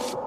you